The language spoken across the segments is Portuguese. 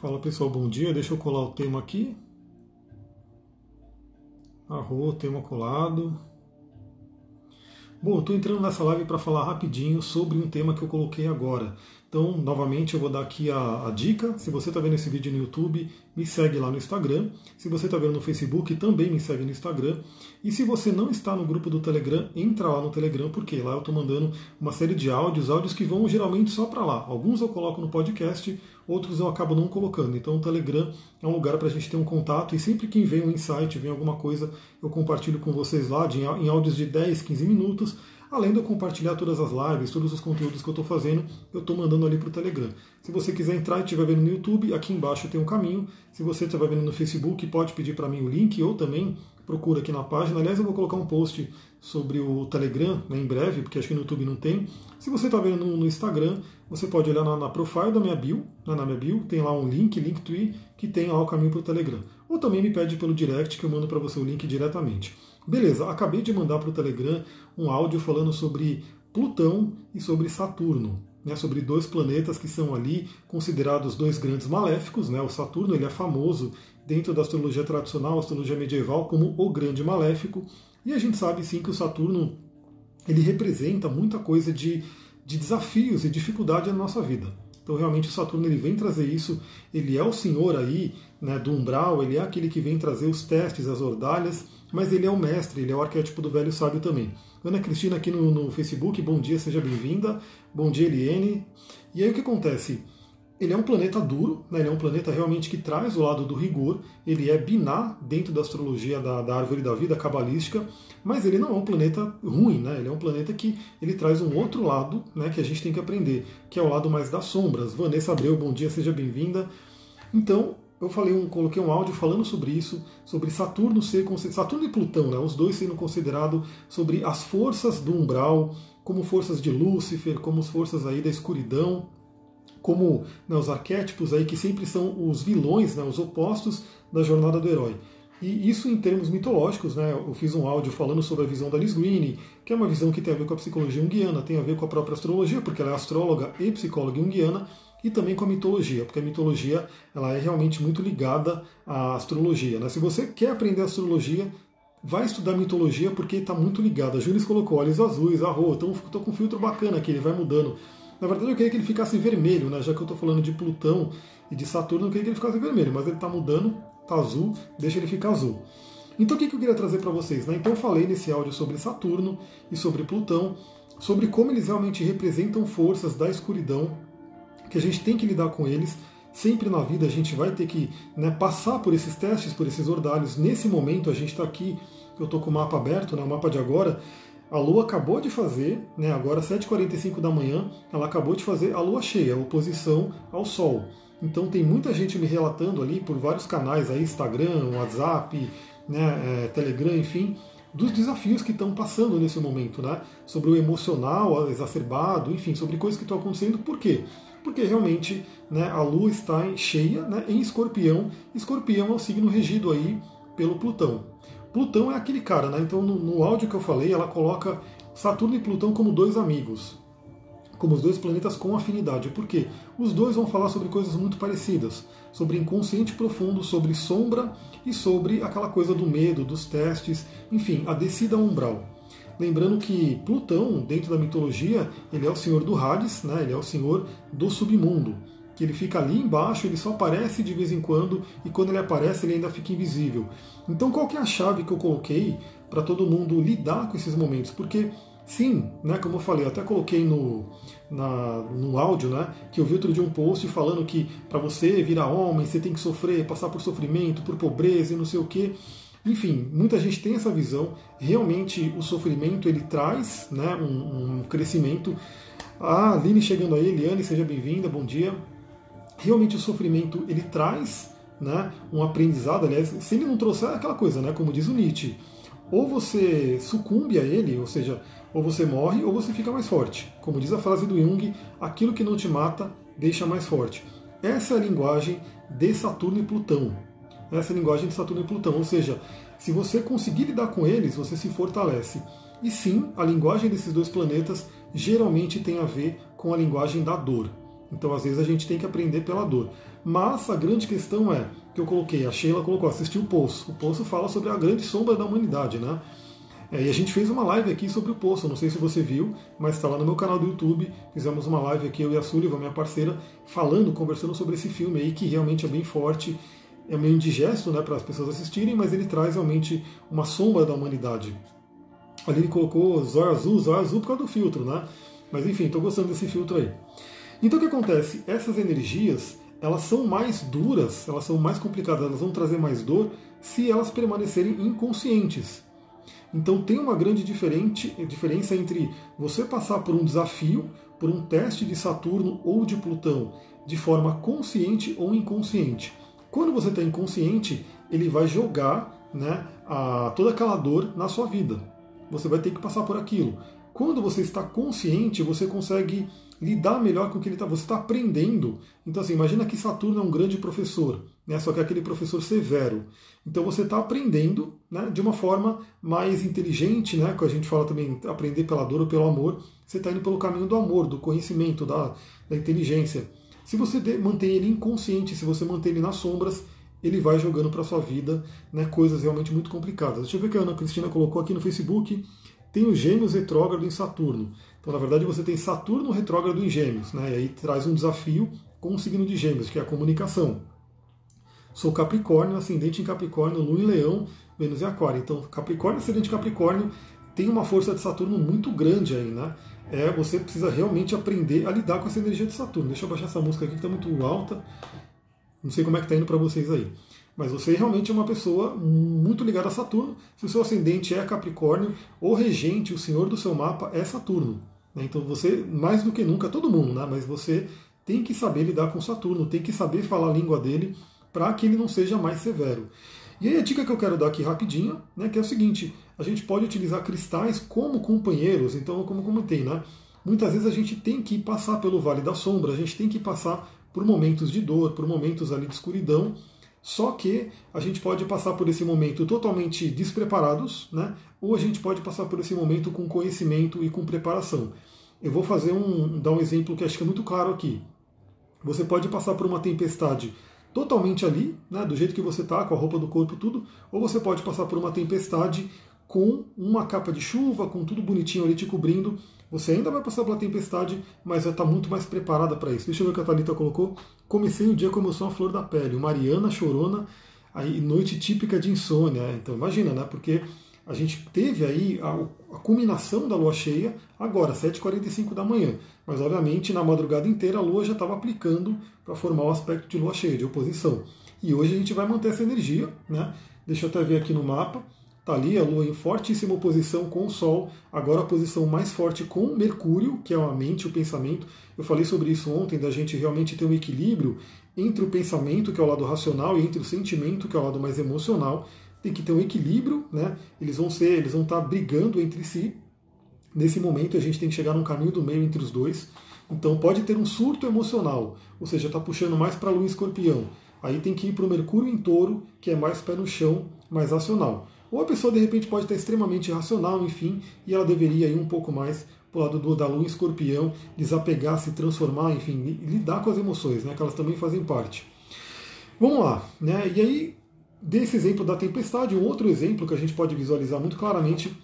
Fala pessoal, bom dia. Deixa eu colar o tema aqui. Arro, tema colado. Bom, estou entrando nessa live para falar rapidinho sobre um tema que eu coloquei agora. Então, novamente, eu vou dar aqui a, a dica. Se você está vendo esse vídeo no YouTube, me segue lá no Instagram. Se você está vendo no Facebook, também me segue no Instagram. E se você não está no grupo do Telegram, entra lá no Telegram, porque lá eu estou mandando uma série de áudios, áudios que vão geralmente só para lá. Alguns eu coloco no podcast, outros eu acabo não colocando. Então, o Telegram é um lugar para a gente ter um contato e sempre que vem um insight, vem alguma coisa, eu compartilho com vocês lá em áudios de 10, 15 minutos Além de eu compartilhar todas as lives, todos os conteúdos que eu estou fazendo, eu estou mandando ali para o Telegram. Se você quiser entrar e estiver vendo no YouTube, aqui embaixo tem um caminho. Se você estiver vendo no Facebook, pode pedir para mim o link ou também procura aqui na página. Aliás, eu vou colocar um post sobre o Telegram né, em breve, porque acho que no YouTube não tem. Se você está vendo no, Instagram, você pode olhar na, na profile da minha bio, né, na minha bio, tem lá um link, Linktree, que tem lá o caminho para o Telegram. Ou também me pede pelo direct que eu mando para você o link diretamente. Beleza, acabei de mandar para o Telegram um áudio falando sobre Plutão e sobre Saturno. Né, sobre dois planetas que são ali considerados dois grandes maléficos. Né, o Saturno ele é famoso dentro da astrologia tradicional, astrologia medieval, como o grande maléfico. E a gente sabe sim que o Saturno ele representa muita coisa de, de desafios e dificuldade na nossa vida. Então realmente o Saturno ele vem trazer isso, ele é o senhor aí né, do umbral, ele é aquele que vem trazer os testes, as ordalhas, mas ele é o mestre, ele é o arquétipo do velho sábio também. Ana Cristina aqui no, no Facebook, bom dia, seja bem-vinda. Bom dia, Eliane. E aí o que acontece? Ele é um planeta duro, né? ele é um planeta realmente que traz o lado do rigor, ele é binar dentro da astrologia da, da árvore da vida cabalística, mas ele não é um planeta ruim, né? ele é um planeta que ele traz um outro lado né, que a gente tem que aprender, que é o lado mais das sombras. Vanessa Abreu, bom dia, seja bem-vinda. Então, eu falei um, coloquei um áudio falando sobre isso, sobre Saturno ser Saturno e Plutão, né, os dois sendo considerados sobre as forças do umbral, como forças de Lúcifer, como as forças aí da escuridão, como né, os arquétipos aí que sempre são os vilões, né, os opostos da jornada do herói. E isso em termos mitológicos, né? Eu fiz um áudio falando sobre a visão da Liz Greene, que é uma visão que tem a ver com a psicologia junguiana, tem a ver com a própria astrologia, porque ela é astróloga e psicóloga junguiana, e também com a mitologia, porque a mitologia ela é realmente muito ligada à astrologia. Né? Se você quer aprender astrologia, vai estudar mitologia porque está muito ligada. A Júlia colocou olhos azuis, arro, então estou com um filtro bacana aqui, ele vai mudando. Na verdade eu queria que ele ficasse vermelho, né? já que eu estou falando de Plutão e de Saturno, eu queria que ele ficasse vermelho, mas ele está mudando, está azul, deixa ele ficar azul. Então o que eu queria trazer para vocês? Né? Então eu falei nesse áudio sobre Saturno e sobre Plutão, sobre como eles realmente representam forças da escuridão que a gente tem que lidar com eles. Sempre na vida a gente vai ter que né, passar por esses testes, por esses ordalhos. Nesse momento a gente está aqui, eu estou com o mapa aberto, né, o mapa de agora. A Lua acabou de fazer, né, agora 7h45 da manhã, ela acabou de fazer a Lua cheia, a oposição ao Sol. Então tem muita gente me relatando ali por vários canais aí, Instagram, WhatsApp, né, é, Telegram, enfim, dos desafios que estão passando nesse momento, né? Sobre o emocional exacerbado, enfim, sobre coisas que estão acontecendo. Por quê? Porque realmente né, a Lua está cheia né, em Escorpião. Escorpião é o signo regido aí pelo Plutão. Plutão é aquele cara, né? Então no, no áudio que eu falei, ela coloca Saturno e Plutão como dois amigos, como os dois planetas com afinidade. Por quê? Os dois vão falar sobre coisas muito parecidas, sobre inconsciente profundo, sobre sombra e sobre aquela coisa do medo, dos testes, enfim, a descida umbral. Lembrando que Plutão, dentro da mitologia, ele é o senhor do Hades, né? ele é o senhor do submundo. Que ele fica ali embaixo, ele só aparece de vez em quando, e quando ele aparece, ele ainda fica invisível. Então, qual que é a chave que eu coloquei para todo mundo lidar com esses momentos? Porque Sim, né, como eu falei, eu até coloquei no, na, no áudio, né, que eu vi outro dia um post falando que para você virar homem, você tem que sofrer, passar por sofrimento, por pobreza e não sei o quê. Enfim, muita gente tem essa visão. Realmente o sofrimento ele traz né, um, um crescimento. A Aline chegando aí, Eliane, seja bem-vinda, bom dia. Realmente o sofrimento ele traz né, um aprendizado, aliás, se ele não trouxer é aquela coisa, né, como diz o Nietzsche, ou você sucumbe a ele, ou seja, ou você morre ou você fica mais forte. Como diz a frase do Jung, aquilo que não te mata deixa mais forte. Essa é a linguagem de Saturno e Plutão essa linguagem de Saturno e Plutão. Ou seja, se você conseguir lidar com eles, você se fortalece. E sim, a linguagem desses dois planetas geralmente tem a ver com a linguagem da dor. Então, às vezes, a gente tem que aprender pela dor. Mas a grande questão é, que eu coloquei, a Sheila colocou, assistiu o Poço. O Poço fala sobre a grande sombra da humanidade, né? É, e a gente fez uma live aqui sobre o Poço, não sei se você viu, mas está lá no meu canal do YouTube. Fizemos uma live aqui, eu e a Sullivan, minha parceira, falando, conversando sobre esse filme aí, que realmente é bem forte. É meio indigesto né, para as pessoas assistirem, mas ele traz realmente uma sombra da humanidade. Ali ele colocou zóio azul, zóio azul por causa do filtro, né? Mas enfim, estou gostando desse filtro aí. Então o que acontece? Essas energias, elas são mais duras, elas são mais complicadas, elas vão trazer mais dor se elas permanecerem inconscientes. Então tem uma grande diferença entre você passar por um desafio, por um teste de Saturno ou de Plutão, de forma consciente ou inconsciente. Quando você está inconsciente, ele vai jogar né, a, toda aquela dor na sua vida. Você vai ter que passar por aquilo. Quando você está consciente, você consegue lidar melhor com o que ele está. Você está aprendendo. Então, assim, imagina que Saturno é um grande professor, né? só que é aquele professor severo. Então, você está aprendendo né, de uma forma mais inteligente, né? que a gente fala também aprender pela dor ou pelo amor. Você está indo pelo caminho do amor, do conhecimento, da, da inteligência. Se você mantém ele inconsciente, se você mantém ele nas sombras, ele vai jogando para sua vida né, coisas realmente muito complicadas. Deixa eu ver o que a Ana Cristina colocou aqui no Facebook. Tem o Gêmeos retrógrado em Saturno. Então, na verdade, você tem Saturno retrógrado em Gêmeos, né? E aí traz um desafio com o signo de Gêmeos, que é a comunicação. Sou Capricórnio, ascendente em Capricórnio, Lua em Leão, Vênus em Aquário. Então, Capricórnio, ascendente em Capricórnio, tem uma força de Saturno muito grande aí, né? É, você precisa realmente aprender a lidar com essa energia de Saturno. Deixa eu baixar essa música aqui que está muito alta. Não sei como é que está indo para vocês aí. Mas você realmente é uma pessoa muito ligada a Saturno. Se o seu ascendente é Capricórnio, o regente, o senhor do seu mapa é Saturno. Né? Então você, mais do que nunca, todo mundo, né? mas você tem que saber lidar com Saturno, tem que saber falar a língua dele para que ele não seja mais severo. E aí a dica que eu quero dar aqui rapidinho, né, que é o seguinte, a gente pode utilizar cristais como companheiros, então como comentei, né? Muitas vezes a gente tem que passar pelo vale da sombra, a gente tem que passar por momentos de dor, por momentos ali de escuridão, só que a gente pode passar por esse momento totalmente despreparados, né? ou a gente pode passar por esse momento com conhecimento e com preparação. Eu vou fazer um, dar um exemplo que acho que é muito claro aqui. Você pode passar por uma tempestade totalmente ali, né, do jeito que você está, com a roupa do corpo tudo, ou você pode passar por uma tempestade com uma capa de chuva, com tudo bonitinho ali te cobrindo. Você ainda vai passar pela tempestade, mas vai estar muito mais preparada para isso. Deixa eu ver o que a Thalita colocou. Comecei o dia com emoção à flor da pele. Mariana chorona, aí noite típica de insônia. Então imagina, né? Porque a gente teve aí a, a culminação da lua cheia agora, 7h45 da manhã. Mas obviamente na madrugada inteira a lua já estava aplicando para formar o aspecto de lua cheia, de oposição. E hoje a gente vai manter essa energia, né? Deixa eu até ver aqui no mapa. Está ali a Lua em fortíssima oposição com o Sol, agora a posição mais forte com Mercúrio, que é a mente, o pensamento. Eu falei sobre isso ontem, da gente realmente ter um equilíbrio entre o pensamento, que é o lado racional, e entre o sentimento, que é o lado mais emocional. Tem que ter um equilíbrio, né? Eles vão ser, eles vão estar tá brigando entre si. Nesse momento a gente tem que chegar num caminho do meio entre os dois. Então pode ter um surto emocional, ou seja, está puxando mais para a Lua Escorpião. Aí tem que ir para o Mercúrio em Touro, que é mais pé no chão, mais racional. Ou a pessoa de repente pode estar extremamente irracional, enfim, e ela deveria ir um pouco mais para o lado do, da lua escorpião, desapegar, se transformar, enfim, lidar com as emoções, né, que elas também fazem parte. Vamos lá, né? E aí, desse exemplo da tempestade, um outro exemplo que a gente pode visualizar muito claramente.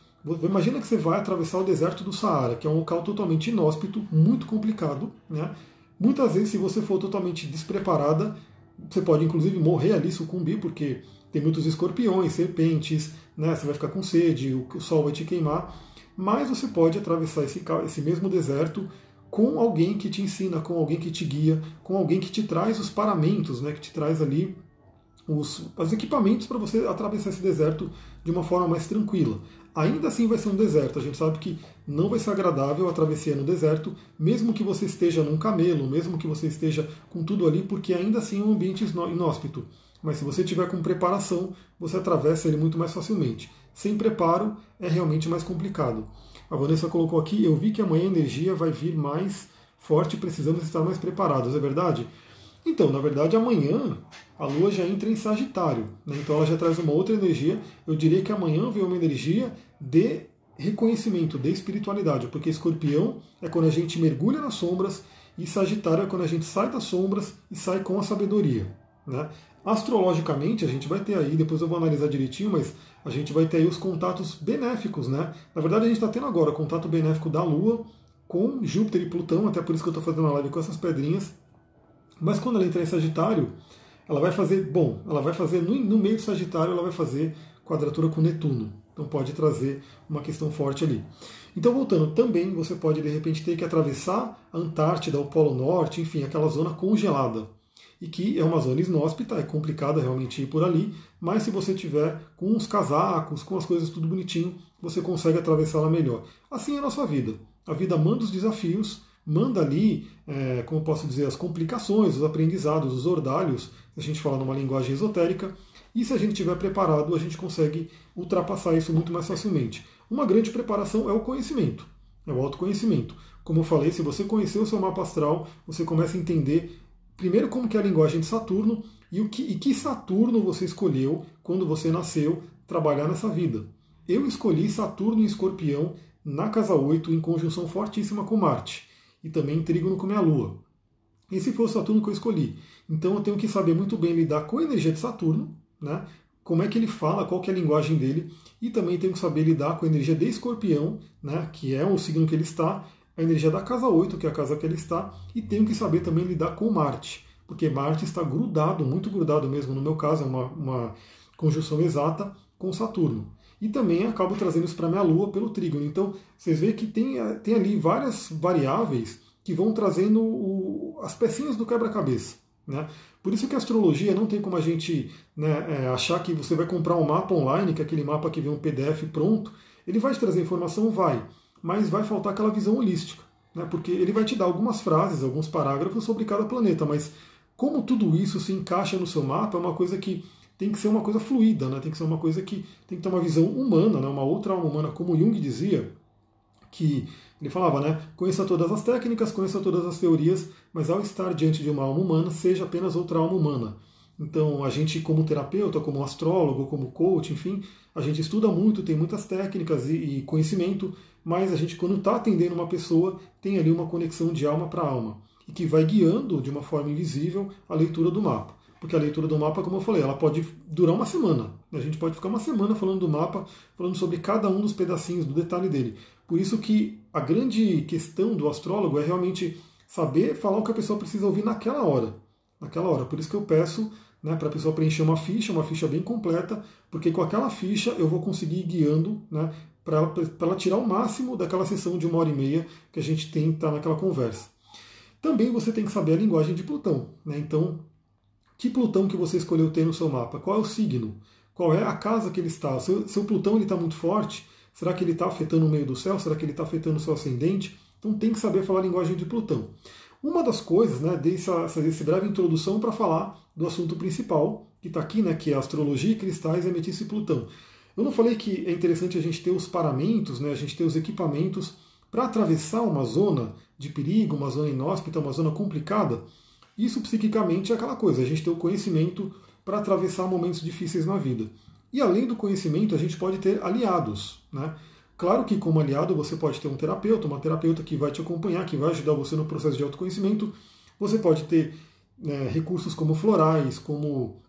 Imagina que você vai atravessar o deserto do Saara, que é um local totalmente inóspito, muito complicado. Né? Muitas vezes, se você for totalmente despreparada, você pode inclusive morrer ali, sucumbir, porque tem muitos escorpiões, serpentes, né? Você vai ficar com sede, o sol vai te queimar. Mas você pode atravessar esse, esse mesmo deserto com alguém que te ensina, com alguém que te guia, com alguém que te traz os paramentos, né? Que te traz ali os, os equipamentos para você atravessar esse deserto de uma forma mais tranquila. Ainda assim vai ser um deserto. A gente sabe que não vai ser agradável a travessia no deserto, mesmo que você esteja num camelo, mesmo que você esteja com tudo ali, porque ainda assim é um ambiente inóspito mas se você tiver com preparação, você atravessa ele muito mais facilmente. Sem preparo, é realmente mais complicado. A Vanessa colocou aqui: eu vi que amanhã a energia vai vir mais forte, precisamos estar mais preparados, é verdade? Então, na verdade, amanhã a Lua já entra em Sagitário, né? então ela já traz uma outra energia. Eu diria que amanhã vem uma energia de reconhecimento, de espiritualidade, porque escorpião é quando a gente mergulha nas sombras e Sagitário é quando a gente sai das sombras e sai com a sabedoria. Né? Astrologicamente, a gente vai ter aí, depois eu vou analisar direitinho, mas a gente vai ter aí os contatos benéficos, né? Na verdade, a gente está tendo agora o contato benéfico da Lua com Júpiter e Plutão, até por isso que eu estou fazendo a live com essas pedrinhas. Mas quando ela entrar em Sagitário, ela vai fazer, bom, ela vai fazer, no, no meio do Sagitário, ela vai fazer quadratura com Netuno. Então pode trazer uma questão forte ali. Então, voltando, também você pode de repente ter que atravessar a Antártida, o Polo Norte, enfim, aquela zona congelada. E que é uma zona inóspita, é complicada realmente ir por ali, mas se você tiver com os casacos, com as coisas tudo bonitinho, você consegue atravessá-la melhor. Assim é a nossa vida. A vida manda os desafios, manda ali, é, como posso dizer, as complicações, os aprendizados, os ordalhos, a gente fala numa linguagem esotérica, e se a gente estiver preparado, a gente consegue ultrapassar isso muito mais facilmente. Uma grande preparação é o conhecimento, é o autoconhecimento. Como eu falei, se você conhecer o seu mapa astral, você começa a entender primeiro como que é a linguagem de Saturno e o que, e que Saturno você escolheu quando você nasceu trabalhar nessa vida. Eu escolhi Saturno em Escorpião na casa 8 em conjunção fortíssima com Marte e também trígono com minha Lua. Esse foi o Saturno que eu escolhi. Então eu tenho que saber muito bem lidar com a energia de Saturno, né? como é que ele fala, qual que é a linguagem dele, e também tenho que saber lidar com a energia de escorpião, né? que é o signo que ele está, a energia da casa 8, que é a casa que ele está, e tenho que saber também lidar com Marte, porque Marte está grudado, muito grudado mesmo, no meu caso, é uma, uma conjunção exata com Saturno. E também acabo trazendo isso para minha Lua pelo trígono. Então, vocês veem que tem, tem ali várias variáveis que vão trazendo o, as pecinhas do quebra-cabeça. Né? Por isso que a astrologia não tem como a gente né, é, achar que você vai comprar um mapa online, que é aquele mapa que vem um PDF pronto, ele vai te trazer informação, vai, mas vai faltar aquela visão holística, né, porque ele vai te dar algumas frases, alguns parágrafos sobre cada planeta, mas como tudo isso se encaixa no seu mapa é uma coisa que tem que ser uma coisa fluida, né, tem que ser uma coisa que tem que ter uma visão humana, né, uma outra alma humana, como Jung dizia, que ele falava, né? Conheça todas as técnicas, conheça todas as teorias, mas ao estar diante de uma alma humana, seja apenas outra alma humana. Então, a gente, como terapeuta, como astrólogo, como coach, enfim, a gente estuda muito, tem muitas técnicas e, conhecimento, mas a gente, quando está atendendo uma pessoa, tem ali uma conexão de alma para alma e que vai guiando de uma forma invisível a leitura do mapa. Porque a leitura do mapa, como eu falei, ela pode durar uma semana. A gente pode ficar uma semana falando do mapa, falando sobre cada um dos pedacinhos, do detalhe dele. Por isso que a grande questão do astrólogo é realmente saber falar o que a pessoa precisa ouvir naquela hora. Naquela hora. Por isso que eu peço né, para a pessoa preencher uma ficha, uma ficha bem completa, porque com aquela ficha eu vou conseguir ir guiando né, para ela, tirar o máximo daquela sessão de uma hora e meia que a gente tem tá naquela conversa. Também você tem que saber a linguagem de Plutão. Né? Então, que Plutão que você escolheu ter no seu mapa? Qual é o signo? Qual é a casa que ele está? Seu, seu Plutão está muito forte, Será que ele está afetando o meio do céu? Será que ele está afetando o seu ascendente? Então tem que saber falar a linguagem de Plutão. Uma das coisas, né, dessa, essa breve introdução para falar do assunto principal, que está aqui, né, que é astrologia, cristais, ametista e Plutão. Eu não falei que é interessante a gente ter os paramentos, né, a gente ter os equipamentos para atravessar uma zona de perigo, uma zona inóspita, uma zona complicada? Isso psiquicamente é aquela coisa, a gente ter o conhecimento para atravessar momentos difíceis na vida. E além do conhecimento, a gente pode ter aliados. Né? Claro que, como aliado, você pode ter um terapeuta, uma terapeuta que vai te acompanhar, que vai ajudar você no processo de autoconhecimento. Você pode ter né, recursos como florais, como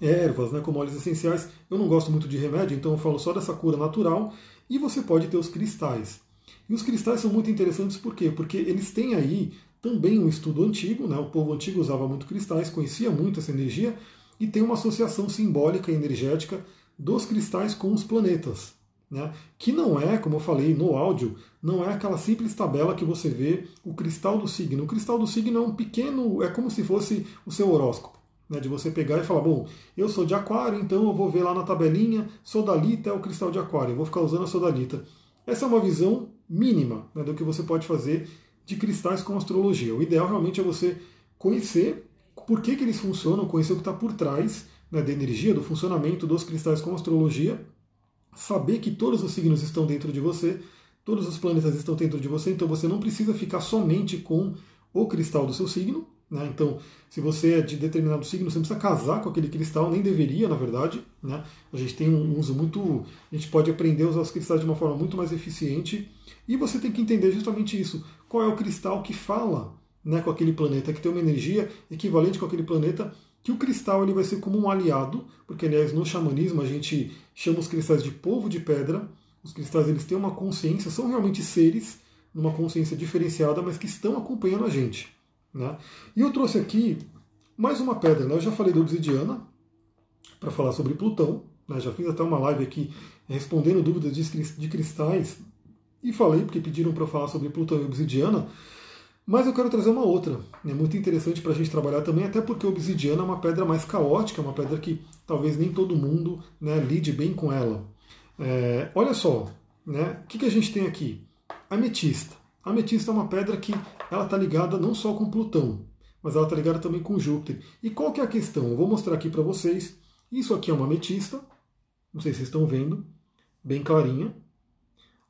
ervas, né, como óleos essenciais. Eu não gosto muito de remédio, então eu falo só dessa cura natural. E você pode ter os cristais. E os cristais são muito interessantes por quê? Porque eles têm aí também um estudo antigo, né? o povo antigo usava muito cristais, conhecia muito essa energia, e tem uma associação simbólica e energética dos cristais com os planetas. Né? Que não é, como eu falei no áudio, não é aquela simples tabela que você vê o cristal do signo. O cristal do signo é um pequeno, é como se fosse o seu horóscopo. Né? De você pegar e falar, bom, eu sou de aquário, então eu vou ver lá na tabelinha, sodalita é o cristal de aquário, eu vou ficar usando a sodalita. Essa é uma visão mínima né, do que você pode fazer de cristais com astrologia. O ideal realmente é você conhecer por que, que eles funcionam, conhecer o que está por trás né, da energia, do funcionamento dos cristais com astrologia, saber que todos os signos estão dentro de você, todos os planetas estão dentro de você, então você não precisa ficar somente com o cristal do seu signo. Né? Então, se você é de determinado signo, você não precisa casar com aquele cristal, nem deveria, na verdade. Né? A gente tem um uso muito. A gente pode aprender a usar os cristais de uma forma muito mais eficiente. E você tem que entender justamente isso. Qual é o cristal que fala né, com aquele planeta, que tem uma energia equivalente com aquele planeta, que o cristal ele vai ser como um aliado, porque aliás no xamanismo a gente chama os cristais de povo de pedra. Os cristais eles têm uma consciência, são realmente seres numa consciência diferenciada, mas que estão acompanhando a gente. Né? E eu trouxe aqui mais uma pedra, né? eu já falei da obsidiana, para falar sobre Plutão, né? já fiz até uma live aqui respondendo dúvidas de cristais, e falei, porque pediram para falar sobre Plutão e obsidiana, mas eu quero trazer uma outra, é muito interessante para a gente trabalhar também, até porque a obsidiana é uma pedra mais caótica, uma pedra que talvez nem todo mundo né, lide bem com ela. É, olha só, né, o que, que a gente tem aqui? Ametista. A ametista é uma pedra que ela está ligada não só com Plutão, mas ela está ligada também com Júpiter. E qual que é a questão? Eu vou mostrar aqui para vocês. Isso aqui é uma ametista, não sei se vocês estão vendo, bem clarinha.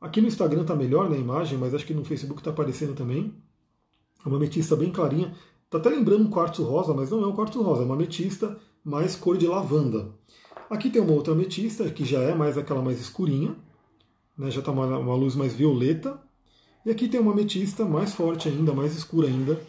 Aqui no Instagram está melhor na imagem, mas acho que no Facebook está aparecendo também. É uma ametista bem clarinha. Está até lembrando um quartzo rosa, mas não é um quartzo rosa, é uma ametista mais cor de lavanda. Aqui tem uma outra ametista, que já é mais aquela mais escurinha, né, já está uma, uma luz mais violeta. E aqui tem uma ametista mais forte ainda, mais escura ainda,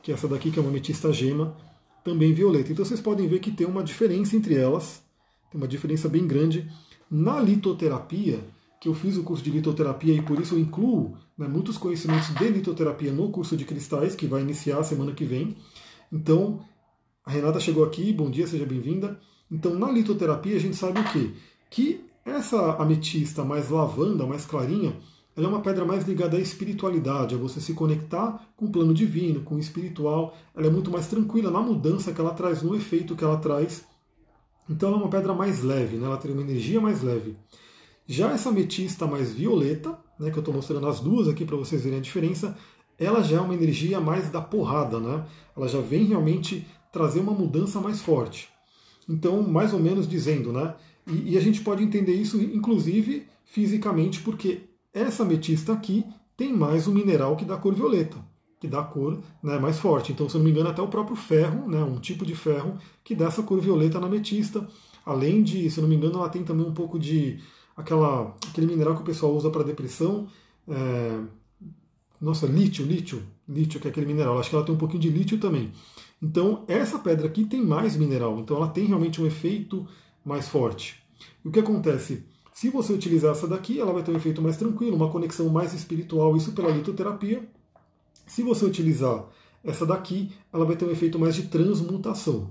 que é essa daqui, que é uma ametista gema, também violeta. Então vocês podem ver que tem uma diferença entre elas, tem uma diferença bem grande. Na litoterapia, que eu fiz o curso de litoterapia e por isso eu incluo né, muitos conhecimentos de litoterapia no curso de cristais, que vai iniciar semana que vem. Então, a Renata chegou aqui, bom dia, seja bem-vinda. Então, na litoterapia, a gente sabe o quê? Que essa ametista mais lavanda, mais clarinha, ela é uma pedra mais ligada à espiritualidade, a você se conectar com o plano divino, com o espiritual. Ela é muito mais tranquila na mudança que ela traz, no efeito que ela traz. Então, ela é uma pedra mais leve, né? ela tem uma energia mais leve. Já essa ametista mais violeta, né, que eu estou mostrando as duas aqui para vocês verem a diferença, ela já é uma energia mais da porrada, né? Ela já vem realmente trazer uma mudança mais forte. Então, mais ou menos dizendo, né? E, e a gente pode entender isso, inclusive, fisicamente, porque essa ametista aqui tem mais um mineral que dá cor violeta, que dá cor né, mais forte. Então, se eu não me engano, até o próprio ferro, né, um tipo de ferro, que dá essa cor violeta na ametista. Além de, se eu não me engano, ela tem também um pouco de aquela, aquele mineral que o pessoal usa para depressão. É, nossa, lítio, lítio, lítio, que é aquele mineral. Acho que ela tem um pouquinho de lítio também. Então, essa pedra aqui tem mais mineral, então ela tem realmente um efeito mais forte. E o que acontece? Se você utilizar essa daqui, ela vai ter um efeito mais tranquilo, uma conexão mais espiritual, isso pela litoterapia. Se você utilizar essa daqui, ela vai ter um efeito mais de transmutação.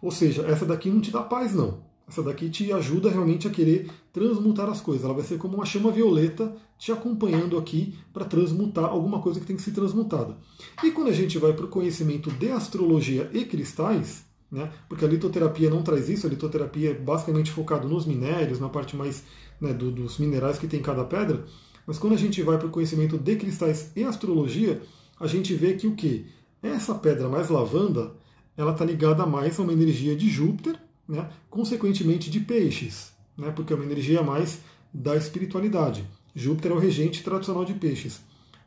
Ou seja, essa daqui não te dá paz, não. Essa daqui te ajuda realmente a querer transmutar as coisas. Ela vai ser como uma chama violeta te acompanhando aqui para transmutar alguma coisa que tem que ser transmutada. E quando a gente vai para o conhecimento de astrologia e cristais, né, porque a litoterapia não traz isso, a litoterapia é basicamente focado nos minérios, na parte mais né, do, dos minerais que tem em cada pedra, mas quando a gente vai para o conhecimento de cristais e astrologia, a gente vê que o que? Essa pedra mais lavanda, ela está ligada mais a uma energia de Júpiter, né, consequentemente de peixes, né, porque é uma energia mais da espiritualidade. Júpiter é o regente tradicional de peixes.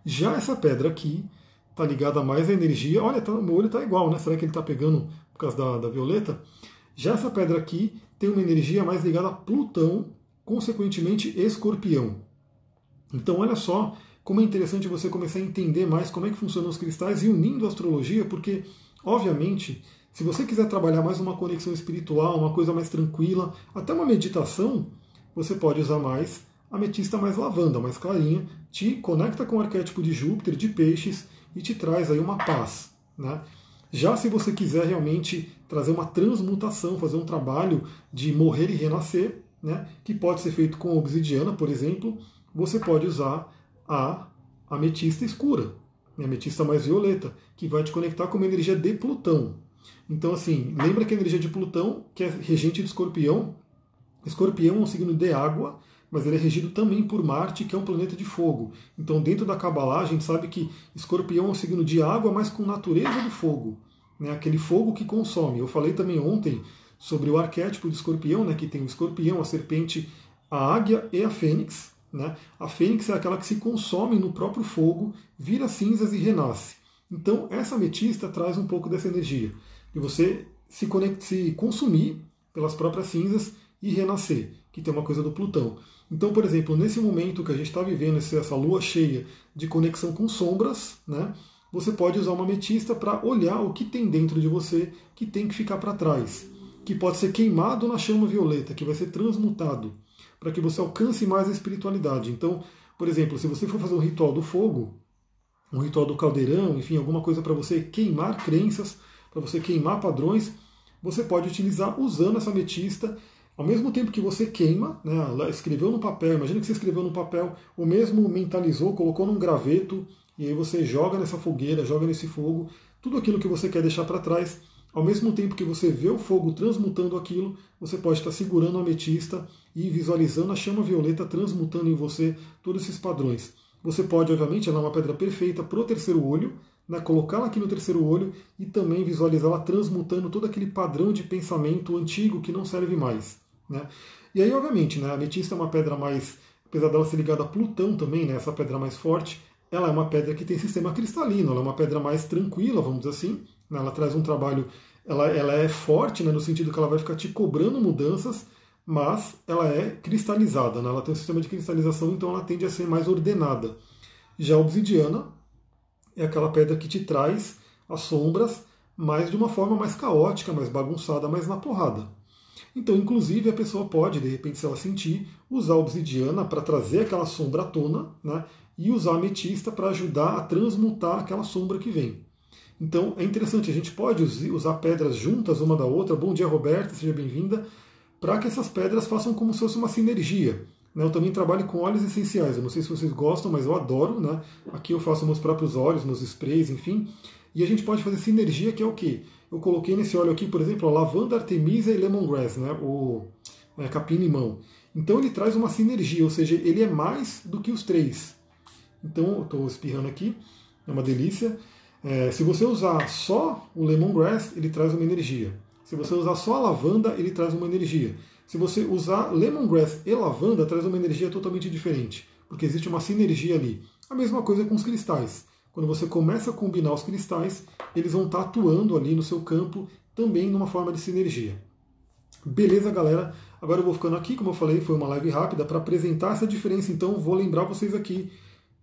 Já essa pedra aqui está ligada mais à energia. Olha, tá, meu olho está igual, né? Será que ele está pegando por causa da, da violeta? Já essa pedra aqui tem uma energia mais ligada a Plutão, consequentemente escorpião. Então, olha só como é interessante você começar a entender mais como é que funcionam os cristais e unindo a astrologia, porque, obviamente, se você quiser trabalhar mais uma conexão espiritual, uma coisa mais tranquila, até uma meditação, você pode usar mais ametista mais lavanda, mais clarinha, te conecta com o arquétipo de Júpiter, de peixes, e te traz aí uma paz. Né? Já se você quiser realmente trazer uma transmutação, fazer um trabalho de morrer e renascer, né, que pode ser feito com obsidiana, por exemplo, você pode usar a ametista escura, a ametista mais violeta, que vai te conectar com uma energia de Plutão. Então, assim, lembra que a energia de Plutão, que é regente de escorpião, escorpião é um signo de água, mas ele é regido também por Marte, que é um planeta de fogo. Então, dentro da Kabbalah, a gente sabe que escorpião é um signo de água, mas com natureza do fogo. Né? Aquele fogo que consome. Eu falei também ontem sobre o arquétipo do escorpião, né? que tem o escorpião, a serpente, a águia e a fênix. Né? A fênix é aquela que se consome no próprio fogo, vira cinzas e renasce. Então, essa ametista traz um pouco dessa energia e você se, se consumir pelas próprias cinzas e renascer, que tem uma coisa do Plutão. Então, por exemplo, nesse momento que a gente está vivendo essa lua cheia de conexão com sombras, né, você pode usar uma ametista para olhar o que tem dentro de você que tem que ficar para trás, que pode ser queimado na chama violeta, que vai ser transmutado, para que você alcance mais a espiritualidade. Então, por exemplo, se você for fazer um ritual do fogo, um ritual do caldeirão, enfim, alguma coisa para você queimar crenças, para você queimar padrões, você pode utilizar usando essa ametista ao mesmo tempo que você queima, né, escreveu no papel, imagina que você escreveu no papel, o mesmo mentalizou, colocou num graveto, e aí você joga nessa fogueira, joga nesse fogo, tudo aquilo que você quer deixar para trás, ao mesmo tempo que você vê o fogo transmutando aquilo, você pode estar segurando a ametista e visualizando a chama violeta transmutando em você todos esses padrões. Você pode, obviamente, ela é uma pedra perfeita para o terceiro olho, né, colocá-la aqui no terceiro olho e também visualizá-la transmutando todo aquele padrão de pensamento antigo que não serve mais. Né? E aí, obviamente, né, a ametista é uma pedra mais, apesar dela ser ligada a Plutão também, né, essa pedra mais forte, ela é uma pedra que tem sistema cristalino, ela é uma pedra mais tranquila, vamos dizer assim. Né, ela traz um trabalho, ela, ela é forte né, no sentido que ela vai ficar te cobrando mudanças, mas ela é cristalizada, né, ela tem um sistema de cristalização, então ela tende a ser mais ordenada. Já a obsidiana é aquela pedra que te traz as sombras, mas de uma forma mais caótica, mais bagunçada, mais na porrada. Então, inclusive, a pessoa pode, de repente, se ela sentir, usar a obsidiana para trazer aquela sombra à tona, né? E usar a ametista para ajudar a transmutar aquela sombra que vem. Então, é interessante, a gente pode usar pedras juntas uma da outra. Bom dia, Roberta, seja bem-vinda. Para que essas pedras façam como se fosse uma sinergia. Né? Eu também trabalho com óleos essenciais. Eu não sei se vocês gostam, mas eu adoro. Né? Aqui eu faço meus próprios óleos, meus sprays, enfim. E a gente pode fazer sinergia, que é o quê? Eu coloquei nesse óleo aqui, por exemplo, a lavanda, artemisia e lemongrass, né? o é, capim-limão. Então ele traz uma sinergia, ou seja, ele é mais do que os três. Então, estou espirrando aqui, é uma delícia. É, se você usar só o lemongrass, ele traz uma energia. Se você usar só a lavanda, ele traz uma energia. Se você usar lemongrass e lavanda, traz uma energia totalmente diferente, porque existe uma sinergia ali. A mesma coisa com os cristais. Quando você começa a combinar os cristais, eles vão estar atuando ali no seu campo também numa forma de sinergia. Beleza, galera? Agora eu vou ficando aqui, como eu falei, foi uma live rápida para apresentar essa diferença. Então, vou lembrar vocês aqui: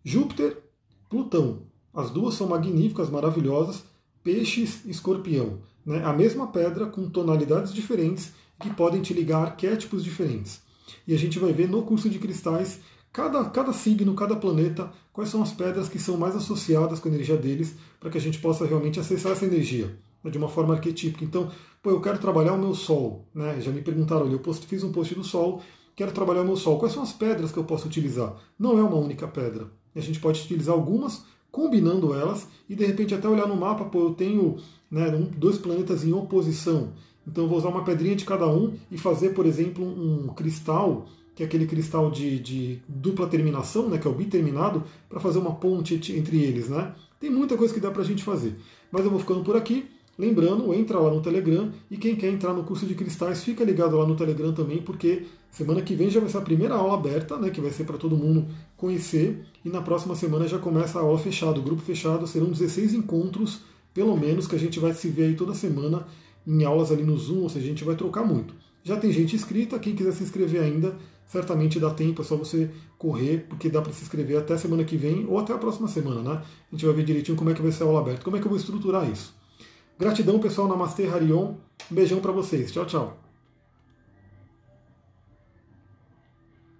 Júpiter, Plutão. As duas são magníficas, maravilhosas. Peixes, Escorpião. Né? A mesma pedra com tonalidades diferentes que podem te ligar a arquétipos diferentes. E a gente vai ver no curso de cristais cada, cada signo, cada planeta, quais são as pedras que são mais associadas com a energia deles, para que a gente possa realmente acessar essa energia né, de uma forma arquetípica. Então, pô, eu quero trabalhar o meu Sol. Né? Já me perguntaram, olha, eu post, fiz um post do Sol, quero trabalhar o meu Sol. Quais são as pedras que eu posso utilizar? Não é uma única pedra. A gente pode utilizar algumas, combinando elas, e de repente até olhar no mapa, pô, eu tenho né, dois planetas em oposição. Então eu vou usar uma pedrinha de cada um e fazer, por exemplo, um cristal que é aquele cristal de, de dupla terminação, né, que é o biterminado, para fazer uma ponte entre eles. Né? Tem muita coisa que dá para a gente fazer. Mas eu vou ficando por aqui. Lembrando, entra lá no Telegram e quem quer entrar no curso de cristais, fica ligado lá no Telegram também, porque semana que vem já vai ser a primeira aula aberta, né, que vai ser para todo mundo conhecer, e na próxima semana já começa a aula fechada, o grupo fechado, serão 16 encontros, pelo menos, que a gente vai se ver aí toda semana em aulas ali no Zoom, ou seja, a gente vai trocar muito. Já tem gente inscrita, quem quiser se inscrever ainda, certamente dá tempo, é só você correr, porque dá para se inscrever até semana que vem ou até a próxima semana, né? A gente vai ver direitinho como é que vai ser a aula aberta, como é que eu vou estruturar isso. Gratidão, pessoal. Namastê, Harion. Um beijão para vocês. Tchau, tchau.